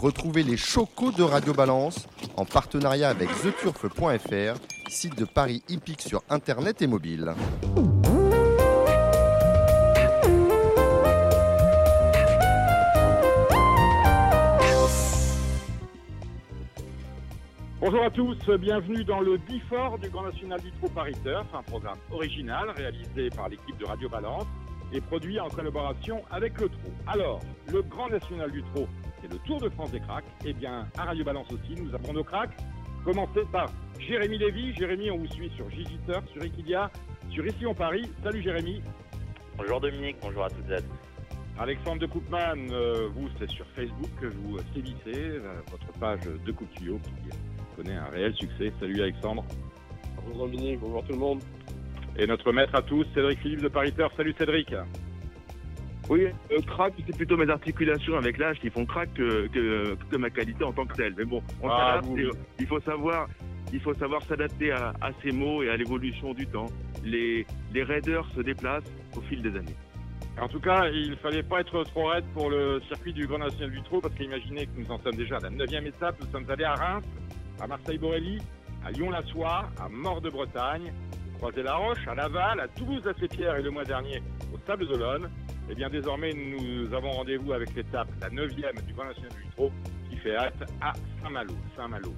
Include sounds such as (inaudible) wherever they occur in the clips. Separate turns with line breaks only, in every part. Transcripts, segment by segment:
Retrouvez les chocos de Radio Balance en partenariat avec theturf.fr, site de Paris hippique sur internet et mobile.
Bonjour à tous, bienvenue dans le Bifort du Grand National du Trot Paris Turf, un programme original réalisé par l'équipe de Radio Balance et produit en collaboration avec le Trot. Alors, le Grand National du Trot, c'est le Tour de France des cracks. Eh bien, à Radio Balance aussi, nous avons nos cracks. Commencez par Jérémy Lévy. Jérémy, on vous suit sur Gigiteur, sur Equidia, sur Ici en Paris. Salut Jérémy.
Bonjour Dominique, bonjour à toutes et à tous.
Alexandre de Coupman, euh, vous, c'est sur Facebook que vous sévissez, euh, votre page de Coupe qui connaît un réel succès. Salut Alexandre.
Bonjour Dominique, bonjour tout le monde.
Et notre maître à tous, Cédric Philippe de Paris Turf. Salut Cédric.
Oui, euh, crack, c'est plutôt mes articulations avec l'âge qui font crack que, que, ma qualité en tant que telle. Mais bon, on
Ah,
s'adapte
vous-
euh, il faut savoir, il faut savoir s'adapter à, à ces mots et à l'évolution du temps. Les, les raiders se déplacent au fil des années.
En tout cas, il fallait pas être trop raide pour le circuit du Grand National du Trot, parce qu'imaginez que nous en sommes déjà à la 9 étape. Nous sommes allés à Reims, à Marseille-Borelli, à Lyon-la-Soie, à Mort-de-Bretagne, Croisé-la-Roche, à Laval, à Toulouse-la-Pierre et le mois dernier au Sable d'Olonne. Et bien désormais, nous avons rendez-vous avec l'étape, la 9 du Grand National du Trot, qui fait hâte à Saint-Malo. Saint-Malo.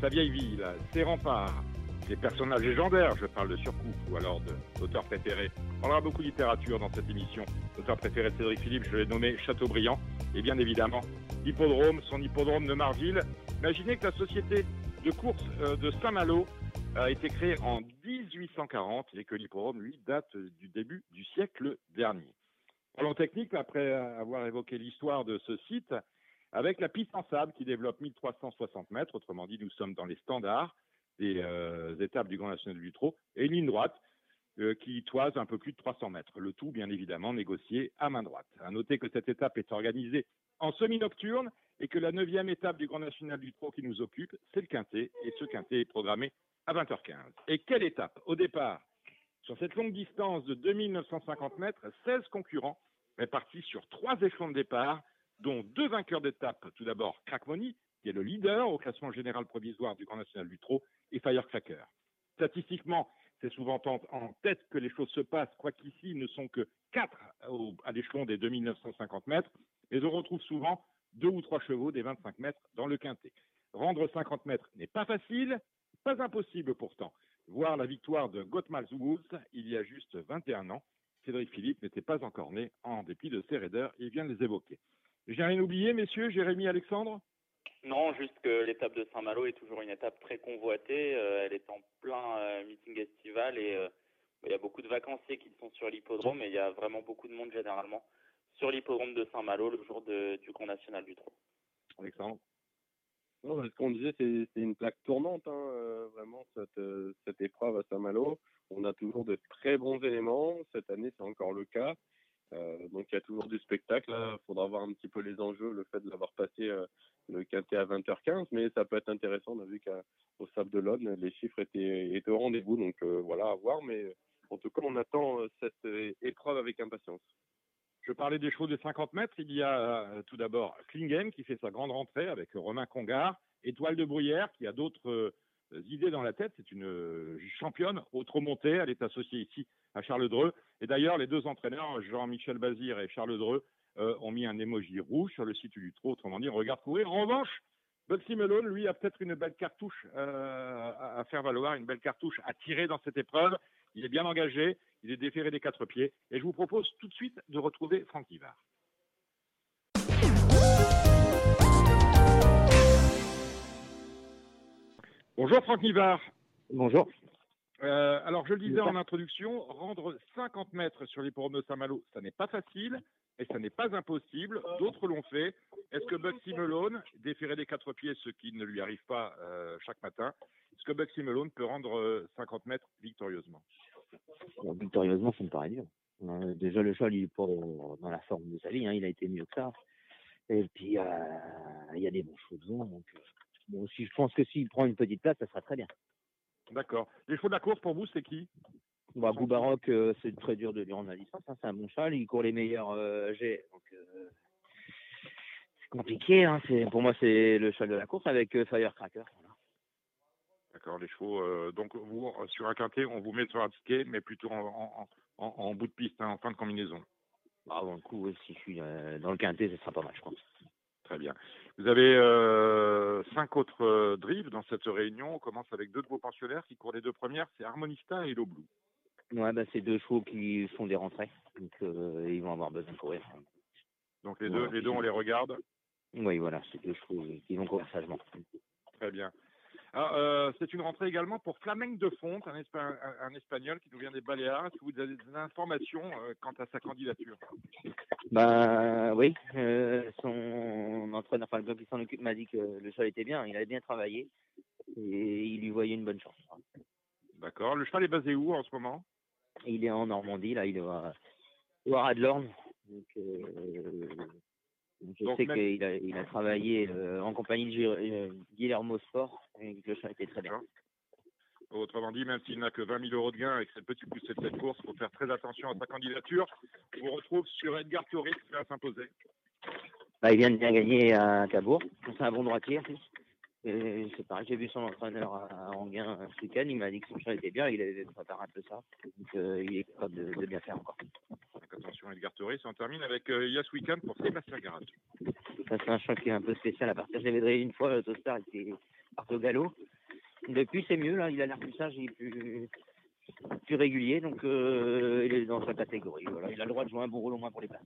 Sa vieille ville, ses remparts, ses personnages légendaires, je parle de Surcouf ou alors de l'auteur préféré. On parlera beaucoup de littérature dans cette émission. L'auteur préféré de Cédric Philippe, je l'ai nommé Chateaubriand. Et bien évidemment, l'hippodrome, son hippodrome de Marville. Imaginez que la société de course euh, de Saint-Malo a été créée en 1840 et que l'hippodrome, lui, date du début du siècle dernier. Parlons technique, après avoir évoqué l'histoire de ce site, avec la piste en sable qui développe 1360 mètres, autrement dit, nous sommes dans les standards des euh, étapes du Grand National du Trot, et une ligne droite euh, qui toise un peu plus de 300 mètres. Le tout, bien évidemment, négocié à main droite. À noter que cette étape est organisée en semi-nocturne et que la neuvième étape du Grand National du Trot qui nous occupe, c'est le Quintet, et ce Quintet est programmé à 20h15. Et quelle étape? Au départ, sur cette longue distance de 2950 mètres, 16 concurrents répartis sur trois échelons de départ, dont deux vainqueurs d'étape. Tout d'abord, Crack Money, qui est le leader au classement général provisoire du Grand National du Trot, et Firecracker. Statistiquement, c'est souvent en, tête que les choses se passent, quoiqu'ici, ils ne sont que quatre à l'échelon des 2950 mètres, mais on retrouve souvent deux ou trois chevaux des 25 mètres dans le quintet. Rendre 50 mètres n'est pas facile, pas impossible pourtant. Voir la victoire de Gottmals Woods il y a juste 21 ans, Cédric Philippe n'était pas encore né, en dépit de ses raiders, il vient de les évoquer. J'ai rien oublié, messieurs, Jérémy, Alexandre?
Non, juste que l'étape de Saint-Malo est toujours une étape très convoitée. euh, elle est en plein euh, meeting estival et euh, il y a beaucoup de vacanciers qui sont sur l'hippodrome et il y a vraiment beaucoup de monde généralement sur l'hippodrome de Saint-Malo le jour de- du Grand National du Trot.
Alexandre?
Non, ce qu'on disait, c'est une plaque tournante, hein, euh, vraiment, cette, euh, cette épreuve à Saint-Malo. On a toujours de très bons éléments. Cette année, c'est encore le cas. Euh, donc, il y a toujours du spectacle. Il faudra voir un petit peu les enjeux, le fait de l'avoir passé le quintet à 20h15. Mais ça peut être intéressant. On a vu qu'au Sable d'Olonne, les chiffres étaient, au rendez-vous. Donc, voilà, à voir. Mais en tout cas, on attend cette épreuve avec impatience.
Je parlais des chevaux de 50 mètres. Il y a euh, tout d'abord Klingen qui fait sa grande rentrée avec Romain Congar, Étoile de Bruyère qui a d'autres euh, idées dans la tête. C'est une euh, championne au trot monté. Elle est associée ici à Charles Dreux. Et d'ailleurs, les deux entraîneurs, Jean-Michel Bazir et Charles Dreux, ont mis un émoji rouge sur le site du trot. Autrement dit, on regarde courir. En revanche, Bugsy Malone, lui, a peut-être une belle cartouche à faire valoir, une belle cartouche à tirer dans cette épreuve. Il est bien engagé, il est déféré des quatre pieds. Et je vous propose tout de suite de retrouver Franck Ivard. Bonjour Franck Nivard.
Bonjour.
Euh, alors, je le disais en introduction, rendre 50 mètres sur l'hippodrome de Saint-Malo, ça n'est pas facile, et ça n'est pas impossible. D'autres l'ont fait. Est-ce que Bugsy Malone, déféré des quatre pieds, ce qui ne lui arrive pas euh, chaque matin, est-ce que Bugsy Malone peut rendre euh, 50 mètres victorieusement?
Bon, victorieusement, ça me paraît dur. Euh, déjà, le cheval, il est pas dans la forme de sa vie. hein, il a été mieux que ça. Et puis, euh, il y a des bons chevaux devant. Donc, euh, bon, si, je pense que s'il prend une petite place, ça sera très bien.
D'accord. Les chevaux de la course, pour vous, c'est qui?
Bah, Boubaroc, euh, c'est très dur de lui rendre la licence. hein, c'est un bon cheval. Il court les meilleurs euh, jets. Donc, euh, compliqué. Hein. C'est, pour moi, c'est le cheval de la course avec euh, Firecracker.
D'accord, les chevaux. euh, donc, vous, euh, sur un quintet, on vous met sur un ticket, mais plutôt en, en, en, en bout de piste, hein, en fin de combinaison.
Ah, bon, le coup, si je suis euh, dans le quintet, ce sera pas mal, je pense.
Très bien. Vous avez euh, cinq autres euh, drives dans cette réunion. On commence avec deux de vos pensionnaires qui courent les deux premières, c'est Harmonista et Low Blue.
Ouais, bah, c'est deux chevaux qui font des rentrées. Donc, euh, ils vont avoir besoin de courir.
Donc les
Ouais,
deux, les deux, on les regarde.
Oui, voilà, c'est deux chevaux qui vont courir sagement.
Très bien. Euh, c'est une rentrée également pour Flamenc de Fonte, un, Espa- un- un Espagnol qui nous vient des Baléares. Est-ce que vous avez des informations euh, quant à sa candidature?
Bah oui, euh, son entraîneur, enfin le gars qui s'en occupe m'a dit que le cheval était bien, il avait bien travaillé et il lui voyait une bonne chance.
D'accord. Le cheval est basé où en ce moment?
Il est en Normandie, là, il est à, au. Donc, euh, je
Donc,
sais
même-
qu'il a, il a travaillé euh, en compagnie de Guillermo Sport et le cheval était très bien.
Autrement dit, même s'il n'a que 20 000 euros de gain et que c'est le petit poussé de cette course, il faut faire très attention à sa candidature. Je vous retrouve sur Edgar Torres qui va s'imposer.
Bah, il vient de bien gagner à Cabourg. C'est un bon droitier en C'est pareil, j'ai vu son entraîneur à à Anguin ce week-end, il m'a dit que son cheval était bien, il avait préparé un peu ça. Donc euh, il est capable de, de bien faire encore.
Donc attention, Edgar Torres. On termine avec euh, Yas Weekend pour Sébastien Garat.
Ça, c'est un choc qui est un peu spécial à partir. Je l'avais une fois, le Tostar était au galop. Depuis, c'est mieux, là, il a l'air plus sage, il est plus, plus régulier, donc euh, il est dans sa catégorie. Voilà. Il a le droit de jouer un bon rôle au moins pour les places.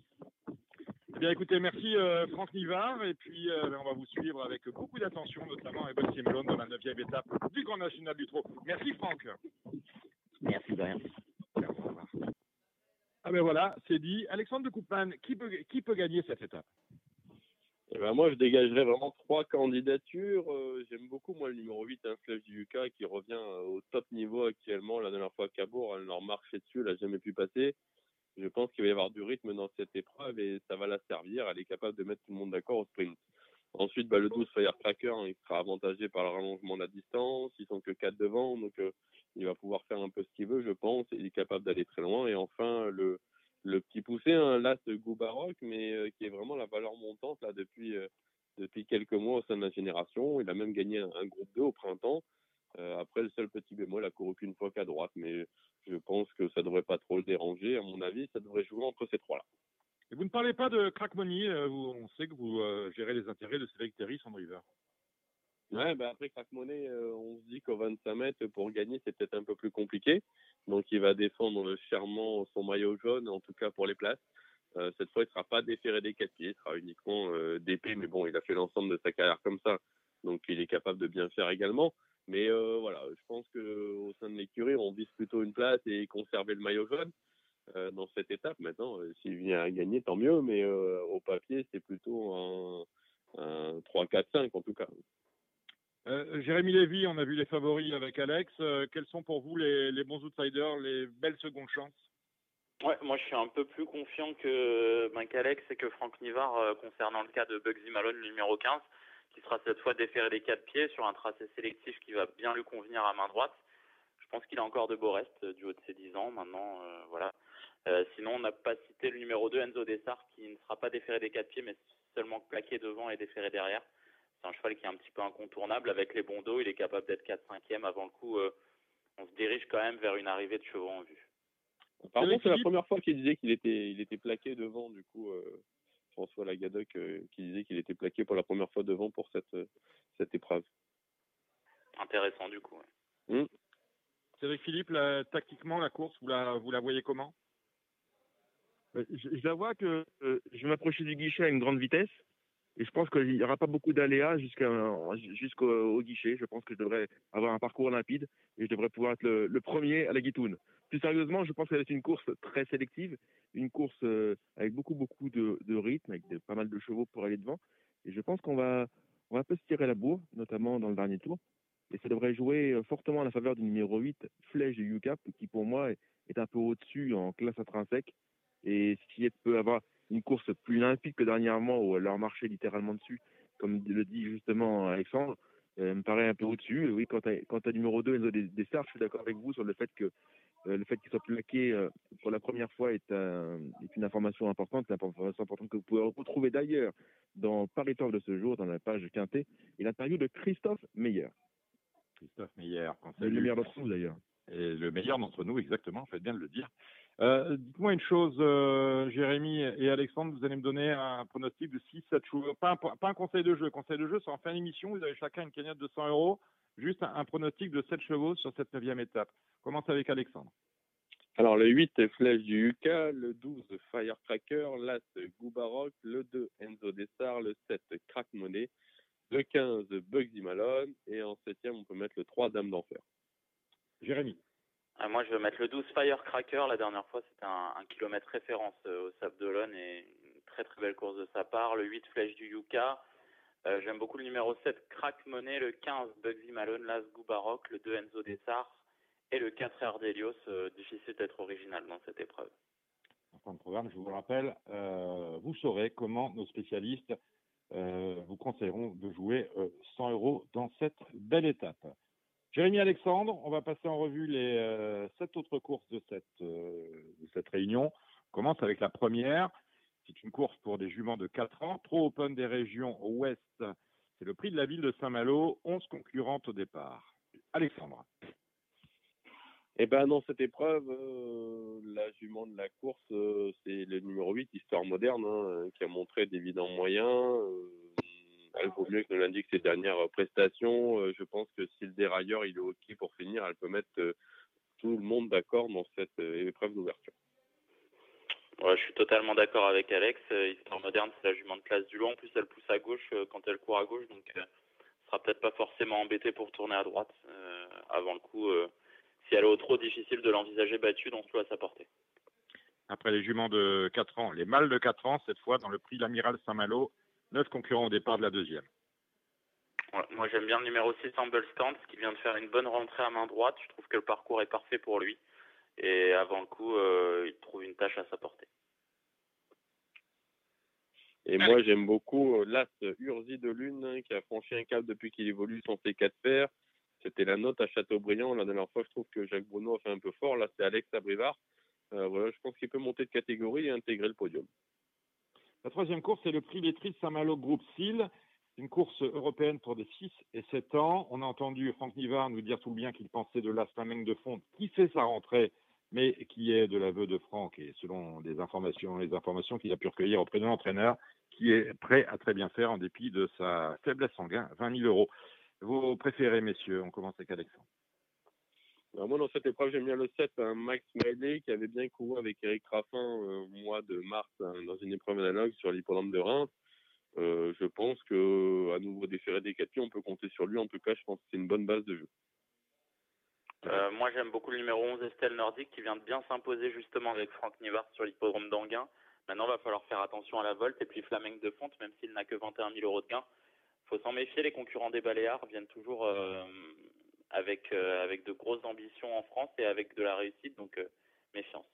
Eh bien, écoutez, merci euh, Franck Nivard. Et puis, euh, on va vous suivre avec beaucoup d'attention, notamment Bonne Melon dans la 9 étape du Grand National du Trot. Merci Franck.
Merci de rien.
Ah ben voilà, c'est dit. Alexandre de Coupman, qui peut, qui peut gagner cette étape?
Eh ben, moi, je dégagerais vraiment trois candidatures. Euh, J'aime beaucoup, moi, le numéro 8, un Flèche du UK, qui revient euh, au top niveau actuellement. La dernière fois à Cabourg, elle leur marchait dessus, elle n'a jamais pu passer. Je pense qu'il va y avoir du rythme dans cette épreuve et ça va la servir. Elle est capable de mettre tout le monde d'accord au sprint. Ensuite, bah, le 12 Firecracker, hein, il sera avantagé par le rallongement de la distance. Ils sont que 4 devant, donc euh, il va pouvoir faire un peu ce qu'il veut, je pense. Il est capable d'aller très loin. Et enfin, le, le petit poussé, un Las Goubaroc, mais euh, qui est vraiment la valeur montante là depuis euh, depuis quelques mois au sein de la génération. Il a même gagné un, groupe 2 au printemps. Euh, après, le seul petit bémol, il a couru qu'une fois qu'à droite, mais je pense que ça devrait pas trop le déranger. À mon avis, ça devrait jouer entre ces trois-là.
Et vous ne parlez pas de Crack Money, on sait que vous gérez les intérêts de Cédric Terry, son driver.
Ouais, bah après Crack Money, euh, on se dit qu'au 25 mètres, pour gagner, c'est peut-être un peu plus compliqué. Donc, il va défendre chèrement son maillot jaune, en tout cas pour les places. Euh, cette fois, il ne sera pas déféré des quatre pieds, il sera uniquement euh, d'épée, mais bon, il a fait l'ensemble de sa carrière comme ça, donc il est capable de bien faire également. Mais euh, voilà, je pense que au sein de l'écurie, on vise plutôt une place et conserver le maillot jaune dans cette étape. Maintenant, s'il vient à gagner, tant mieux, mais au papier, c'est plutôt un, un 3-4-5 en tout cas.
Euh, Jérémy Lévy, on a vu les favoris avec Alex. Euh, quels sont pour vous les, bons outsiders, les belles secondes chances?
Ouais, moi je suis un peu plus confiant que ben, qu'Alex et que Franck Nivard euh, concernant le cas de Bugsy Malone, numéro 15, qui sera cette fois déféré des quatre pieds sur un tracé sélectif qui va bien lui convenir à main droite. Je pense qu'il a encore de beaux restes du haut de ses 10 ans maintenant. voilà. Sinon, on n'a pas cité le numéro 2, Enzo Dessart, qui ne sera pas déféré des quatre pieds, mais seulement plaqué devant et déféré derrière. C'est un cheval qui est un petit peu incontournable. Avec les bons dos, il est capable d'être 4-5e. Avant le coup, euh, on se dirige quand même vers une arrivée de chevaux en vue.
Apparemment, c'est la première fois qu'il disait qu'il était, il était plaqué devant, du coup, euh, François Lagadoc, euh, qui disait qu'il était plaqué pour la première fois devant pour cette, cette épreuve.
Intéressant du coup. ouais.
Cédric Philippe, tactiquement, la course, vous la, vous la voyez comment?
Je, je la vois que euh, je vais m'approcher du guichet à une grande vitesse et je pense qu'il n'y aura pas beaucoup d'aléas jusqu'au au guichet. Je pense que je devrais avoir un parcours limpide et je devrais pouvoir être le, premier à la guitoune. Plus sérieusement, je pense que c'est une course très sélective, une course euh, avec beaucoup beaucoup de, rythme, avec pas mal de chevaux pour aller devant. Et je pense qu'on va on va un peu se tirer la bourre, notamment dans le dernier tour. Et ça devrait jouer euh, fortement à la faveur du numéro 8, Flèche de UCAP, qui pour moi est, est un peu au-dessus en classe intrinsèque. Et si elle peut avoir une course plus limpide que dernièrement, où elle leur marchait littéralement dessus, comme le dit justement Alexandre, euh, me paraît un peu au-dessus. Oui, quant à, quant à numéro 2, Enzo Des- Dessart, je suis d'accord avec vous sur le fait que Euh, le fait qu'il soit plaqué euh, pour la première fois est, un- est une information importante, une information importante que vous pouvez retrouver d'ailleurs dans Paris Talk de ce jour, dans la page Quintet, et l'interview de Christophe Meyer,
Christophe Meyer,
le meilleur d'entre nous d'ailleurs.
Et le meilleur d'entre nous, exactement, faites bien de le dire. Euh, Dites-moi une chose, euh, Jérémy et Alexandre, vous allez me donner un pronostic de 6-7 chevaux. Pas un, pas un conseil de jeu. Conseil de jeu, c'est en fin d'émission, vous avez chacun une cagnotte de 100 euros. Juste un, un pronostic de 7 chevaux sur cette neuvième étape. Commence avec Alexandre.
Alors, le 8, Flèche du Yuka. Le 12, Firecracker. L'As, Goubaroc. Le 2, Enzo Dessart. Le 7, Crack Money. Le 15, Bugsy Malone. Et en septième, on peut mettre le 3, Dame d'Enfer.
Jérémy.
Ah, moi, je vais mettre le 12 Firecracker. La dernière fois, c'était un, kilomètre référence euh, au Sable d'Olonne et une très très belle course de sa part. Le 8 Flèche du Yuka. Euh, J'aime beaucoup le numéro 7 Crack Money. Le 15 Bugsy Malone. L'As Goubaroc. Le 2 Enzo Dessart. Et le 4 Air d'Elios. Euh, difficile d'être original dans cette épreuve.
En fin de programme, je vous le rappelle, euh, vous saurez comment nos spécialistes vous conseilleront de jouer euh, 100 euros dans cette belle étape. Jérémy Alexandre, on va passer en revue les euh, sept autres courses de cette, euh, de cette réunion. On commence avec la première. C'est une course pour des juments de 4 ans. Pro Open des régions Ouest. C'est le prix de la ville de Saint-Malo. 11 concurrentes au départ. Alexandre.
Eh ben dans cette épreuve, euh, la jument de la course, c'est le numéro 8, Histoire Moderne, hein, qui a montré d'évidents moyens. Euh, elle vaut mieux que ne l'indiquent ses dernières prestations. Euh, je pense que si le dérailleur il est OK pour finir, elle peut mettre euh, tout le monde d'accord dans cette euh, épreuve d'ouverture.
Ouais, je suis totalement d'accord avec Alex. Euh, Histoire moderne, c'est la jument de classe du lot. En plus, elle pousse à gauche euh, quand elle court à gauche, donc euh, sera peut-être pas forcément embêtée pour tourner à droite. Euh, avant le coup, euh, si elle est au trop difficile de l'envisager battue, donc tout à sa portée.
Après les juments de 4 ans, les mâles de 4 ans, cette fois dans le prix l'Amiral Saint-Malo, 9 concurrents au départ de la deuxième.
Ouais, moi, j'aime bien le numéro 6, Humble Stance, qui vient de faire une bonne rentrée à main droite. Je trouve que le parcours est parfait pour lui. Et avant le coup, euh, il trouve une tâche à sa portée.
Et moi, j'aime beaucoup euh, l'As Urzi de Lune, hein, qui a franchi un cap depuis qu'il évolue son C4 fer. C'était la note à Châteaubriand. La dernière fois, je trouve que Jacques Bruno a fait un peu fort. Là, c'est Alex Abrivard. Euh, voilà, je pense qu'il peut monter de catégorie et intégrer le podium.
La troisième course, c'est le prix Lettrice Saint-Malo Groupe SIL. Une course européenne pour des 6 et 7 ans. On a entendu Franck Nivard nous dire tout le bien qu'il pensait de l'As de Font, qui fait sa rentrée, mais qui est de l'aveu de Franck et selon les informations qu'il a pu recueillir auprès de l'entraîneur, qui est prêt à très bien faire en dépit de sa faiblesse sanguine, 20 000 euros. Vos préférés, messieurs, on commence avec Alexandre.
Moi, dans cette épreuve, j'aime bien le 7, un Max Miley qui avait bien couru avec Eric Raffin euh, au mois de mars hein, dans une épreuve analogue sur l'hippodrome de Reims. Euh, je pense que à nouveau déféré des quatre pieds, on peut compter sur lui. En tout cas, je pense que c'est une bonne base de jeu.
Euh, moi, j'aime beaucoup le numéro 11, Estelle Nordique, qui vient de bien s'imposer justement avec Franck Nivard sur l'hippodrome d'Anguin. Maintenant, il va falloir faire attention à la volte. Et puis Flameng de Fonte, même s'il n'a que 21 000 euros de gain, faut s'en méfier. Les concurrents des Baléares viennent toujours avec, euh, avec de grosses ambitions en France et avec de la réussite. Donc, euh, méfiance.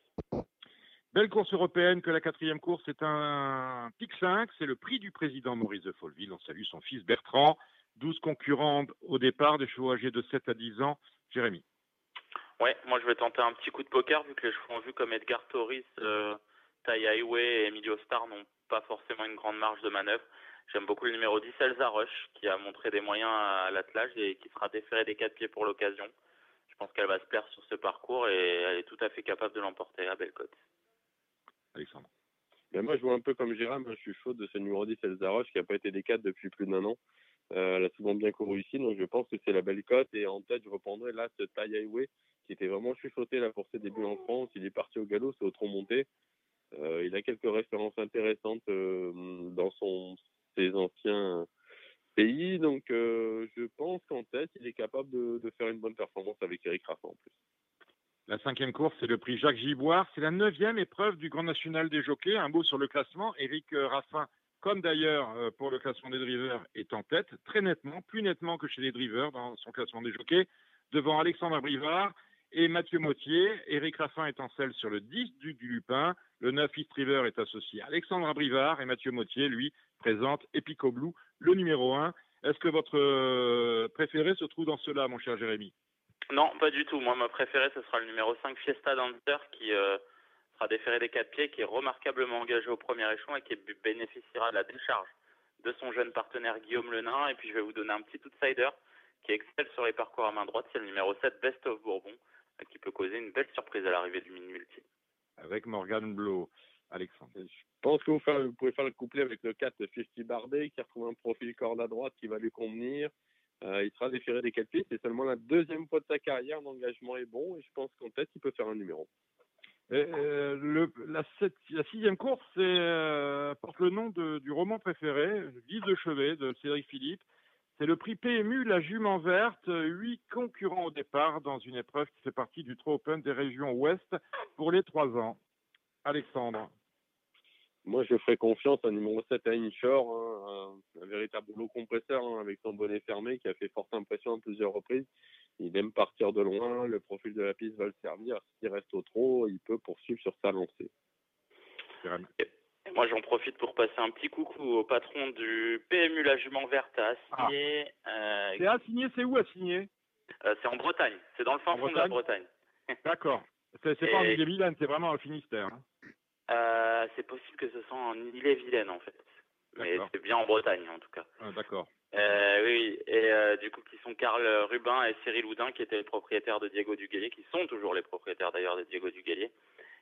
Belle course européenne que la quatrième course est un pic 5, c'est le prix du président Maurice de Folleville. On salue son fils Bertrand. 12 concurrents au départ, des chevaux âgés de 7 à 10 ans. Jérémy.
Ouais, moi je vais tenter un petit coup de poker vu que les chevaux en vue comme Edgar Torres, euh, Tai Highway et Emilio Star n'ont pas forcément une grande marge de manœuvre. J'aime beaucoup le numéro 10, Elsa Rush, qui a montré des moyens à l'attelage et qui sera déféré des quatre pieds pour l'occasion. Je pense qu'elle va se plaire sur ce parcours et elle est tout à fait capable de l'emporter à Bellecote.
Alexandre.
Mais moi, je vois un peu comme Jérôme, je suis chaud de ce numéro 10, Elsa Roche, qui n'a pas été des 4 depuis plus d'un an. Euh, elle a souvent bien couru ici, donc je pense que c'est la belle cote. Et en tête, je reprendrai là ce Tai Highway, qui était vraiment chuchoté là pour ses débuts en France. Il est parti au galop, c'est au tronc monté. Euh, il a quelques références intéressantes euh, dans son, ses anciens pays. Donc, euh, je pense qu'en tête, il est capable de, faire une bonne performance avec Eric Raffin en plus.
La cinquième course, c'est le prix Jacques Giboire. C'est la neuvième épreuve du Grand National des Jockeys. Un mot sur le classement. Éric euh, Raffin, comme d'ailleurs euh, pour le classement des drivers, est en tête, très nettement, plus nettement que chez les drivers dans son classement des jockeys, devant Alexandre Brivard et Mathieu Mottier. Éric Raffin est en sur le 10 du, Lupin. Le 9 East River est associé à Alexandre Brivard et Mathieu Mottier, lui, présente Epico Blue, le numéro 1. Est-ce que votre euh, préféré se trouve dans cela, mon cher Jérémy?
Non, pas du tout. Moi, ma préférée, ce sera le numéro 5 Fiesta Dancer qui euh, sera déféré des quatre pieds, qui est remarquablement engagé au premier échelon et qui bénéficiera de la décharge de son jeune partenaire Guillaume Lenain. Et puis, je vais vous donner un petit outsider qui excelle sur les parcours à main droite. C'est le numéro 7 Best of Bourbon qui peut causer une belle surprise à l'arrivée du mini multi.
Avec Morgan Blo. Alexandre.
Je pense que vous, vous, pouvez faire le couplet avec le 4 50 Bardet qui retrouve un profil corde à droite qui va lui convenir. Euh, il sera déféré des quatre pieds. C'est seulement la deuxième fois de sa carrière. L'engagement est bon et je pense qu'en tête, il peut faire un numéro.
Euh, le, la, sept, la, sixième course euh, porte le nom de, du roman préféré, Vive de chevet de Cédric Philippe. C'est le prix PMU, la jument verte, huit concurrents au départ dans une épreuve qui fait partie du Trop Open des régions ouest pour les trois ans. Alexandre.
Moi, je ferai confiance à numéro 7 à Inshore, hein, un, véritable rouleau compresseur hein, avec son bonnet fermé qui a fait forte impression à plusieurs reprises. Il aime partir de loin, le profil de la piste va le servir. S'il reste au trot, il peut poursuivre sur sa lancée.
Moi, j'en profite pour passer un petit coucou au patron du PMU La Jument Verte à Assigné.
Ah. Euh, c'est Assigné, c'est où Assigné?
Euh, C'est en Bretagne, c'est dans le fin fond de la Bretagne? (laughs)
D'accord. C'est pas en Ille-et-Vilaine, c'est vraiment au Finistère. Hein.
Euh, c'est possible que ce soit en Ille-et-Vilaine en fait. Mais c'est bien en Bretagne en tout cas.
Ah, D'accord.
Euh, oui, et euh, du coup, qui sont Karl Rubin et Cyril Houdin, qui étaient les propriétaires de Diego Duguelier, qui sont toujours les propriétaires d'ailleurs de Diego Duguelier,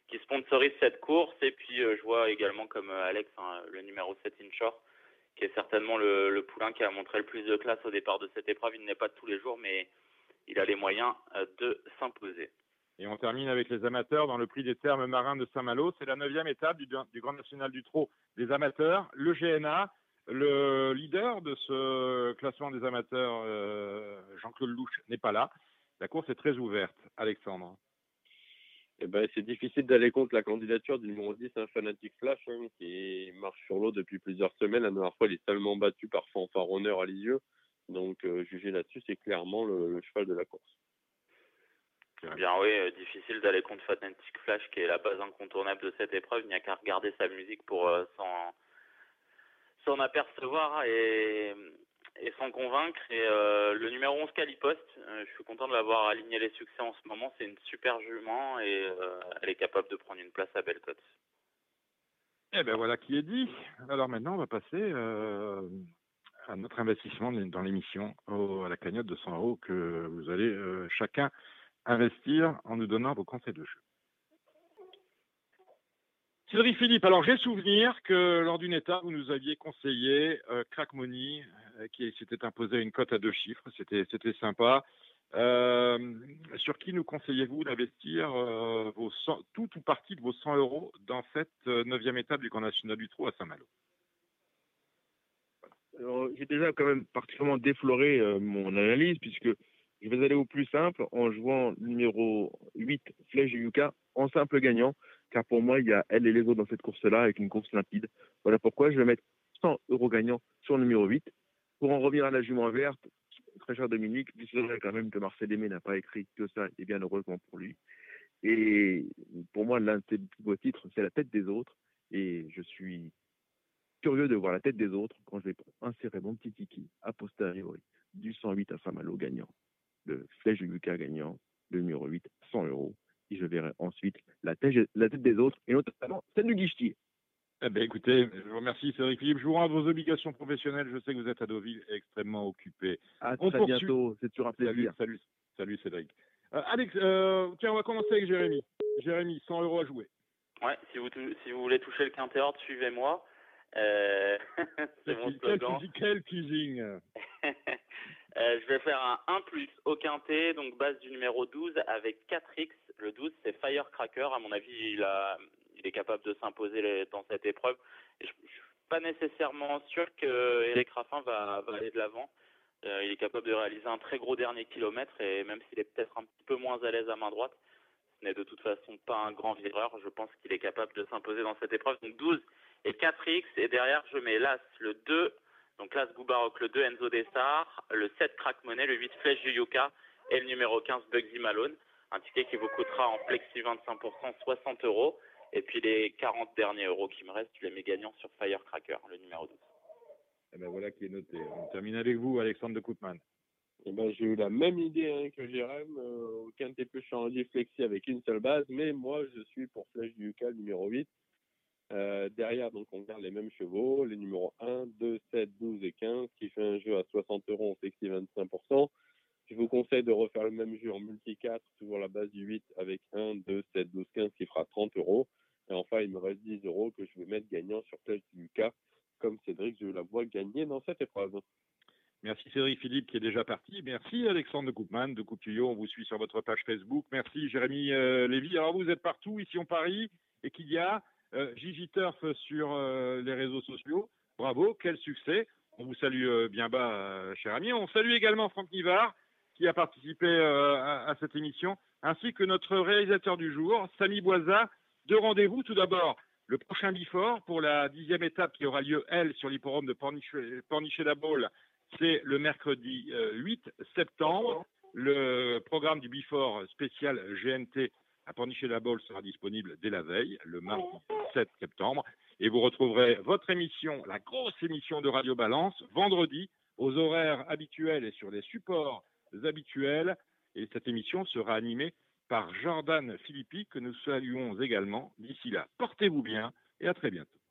qui sponsorisent cette course. Et puis, je vois également comme Alex hein, le numéro 7 Inshore, qui est certainement le, poulain qui a montré le plus de classe au départ de cette épreuve. Il n'est pas de tous les jours, mais il a les moyens de s'imposer.
Et on termine avec les amateurs dans le prix des termes marins de Saint-Malo. C'est la neuvième étape du, Grand National du Trot des amateurs. Le GNA, le leader de ce classement des amateurs, euh, Jean-Claude Louche, n'est pas là. La course est très ouverte. Alexandre.
Eh ben, c'est difficile d'aller contre la candidature du numéro 10, un Fanatic Flash, hein, qui marche sur l'eau depuis plusieurs semaines. La dernière fois, il est seulement battu par Fanfaronneur à Lisieux. Donc, euh, juger là-dessus, c'est clairement le, cheval de la course.
Bien oui, euh, difficile d'aller contre Fanatic Flash qui est la base incontournable de cette épreuve. Il n'y a qu'à regarder sa musique pour euh, s'en apercevoir et, et s'en convaincre. Et euh, le numéro 11 Calipost, euh, je suis content de l'avoir aligné les succès en ce moment. C'est une super jument et euh, elle est capable de prendre une place à Belcote.
Eh ben voilà qui est dit. Alors maintenant, on va passer à notre investissement dans l'émission, à la cagnotte de 100 euros que vous allez chacun investir en nous donnant vos conseils de jeu. Cédric Philippe, alors j'ai souvenir que lors d'une étape, vous nous aviez conseillé euh, Crack Money, qui s'était imposé une cote à deux chiffres, c'était sympa. Euh, sur qui nous conseillez-vous d'investir euh, vos 100, tout ou partie de vos 100 euros dans cette euh, neuvième étape du Grand National du Trot à Saint-Malo?
J'ai déjà quand même particulièrement défloré euh, mon analyse, puisque je vais aller au plus simple en jouant numéro 8, Flèche Yuka, en simple gagnant, car pour moi, il y a elle et les autres dans cette course-là, avec une course limpide. Voilà pourquoi je vais mettre 100 euros gagnants sur le numéro 8. Pour en revenir à la jument verte, très cher Dominique, je dirais quand même que Marcel Aimé n'a pas écrit que ça, et bien heureusement pour lui. Et pour moi, l'un de ses beaux titres, c'est la tête des autres, et je suis curieux de voir la tête des autres quand je vais insérer mon petit tiki a posteriori du 108 à Saint-Malo gagnant le flèche de Lucas gagnant, le numéro 8, 100 euros. Et je verrai ensuite la tête, la tête des autres, et notamment celle du guichetier.
Eh bien, écoutez, je vous remercie Cédric Philippe. Je vous rends vos obligations professionnelles. Je sais que vous êtes à Deauville extrêmement occupé.
À On très poursuit. bientôt. C'est toujours un plaisir.
Salut, salut, salut Cédric. Euh, Alex, euh, tiens, on va commencer avec Jérémy. Jérémy, 100 euros à jouer.
Ouais, si vous, si vous voulez toucher le quintet ordre, suivez-moi. Euh... (laughs) c'est mon slogan.
Quel, quel teasing (laughs)
Euh, je vais faire un 1 plus au quintet, donc base du numéro 12 avec 4X. Le 12, c'est Firecracker. À mon avis, il, a, il est capable de s'imposer dans cette épreuve. Et je, ne suis pas nécessairement sûr que Eric Raffin va, va aller de l'avant. Euh, il est capable de réaliser un très gros dernier kilomètre et même s'il est peut-être un petit peu moins à l'aise à main droite, ce n'est de toute façon pas un grand vireur. Je pense qu'il est capable de s'imposer dans cette épreuve. Donc 12 et 4X. Et derrière, je mets l'As, le 2, donc l'As Goubaroc, le 2 Enzo Dessart, le 7 Crack Money, le 8 Flèche Yuka et le numéro 15 Bugsy Malone. Un ticket qui vous coûtera en flexi 25% 60 euros. Et puis les 40 derniers euros qui me restent, je les mets gagnants sur Firecracker, le numéro 12.
Eh ben voilà qui est noté. On termine avec vous, Alexandre de Koopman.
Eh ben, j'ai eu la même idée hein, que Jérém, euh, au quintet plus Chandier flexi avec une seule base, mais moi je suis pour Flèche du Yucca numéro 8. Euh, derrière, donc on garde les mêmes chevaux, les numéros 1, 2, 7, 12 et 15, qui fait un jeu à 60 euros en flexi 25%. Je vous conseille de refaire le même jeu en multi 4, toujours la base du 8 avec 1, 2, 7, 12, 15 qui fera 30 euros. Et enfin, il me reste 10 euros que je vais mettre gagnant sur Flèche du Yucca, comme Cédric, je la vois gagner dans cette épreuve.
Merci Cédric Philippe qui est déjà parti. Merci Alexandre de Coupman de Coupe Tuyau. On vous suit sur votre page Facebook. Merci Jérémy euh, Lévy. Alors vous êtes partout ici en Paris et qu'il y a euh, Gigi Turf sur euh, les réseaux sociaux. Bravo, quel succès. On vous salue euh, bien bas, cher ami. On salue également Franck Nivard qui a participé à, à cette émission, ainsi que notre réalisateur du jour, Samy Boisa. Deux rendez-vous. Tout d'abord, le prochain Bifort pour la dixième étape qui aura lieu, elle, sur l'hipporome de Pornichet-la-Baule c'est le mercredi euh, 8 septembre. Le programme du Bifort spécial GNT à Pornichet-la-Baule sera disponible dès la veille, le mardi 7 septembre. Et vous retrouverez votre émission, la grosse émission de Radio Balance, vendredi, aux horaires habituels et sur les supports habituels. Et cette émission sera animée par Jordan Philippi, que nous saluons également. D'ici là, portez-vous bien et à très bientôt.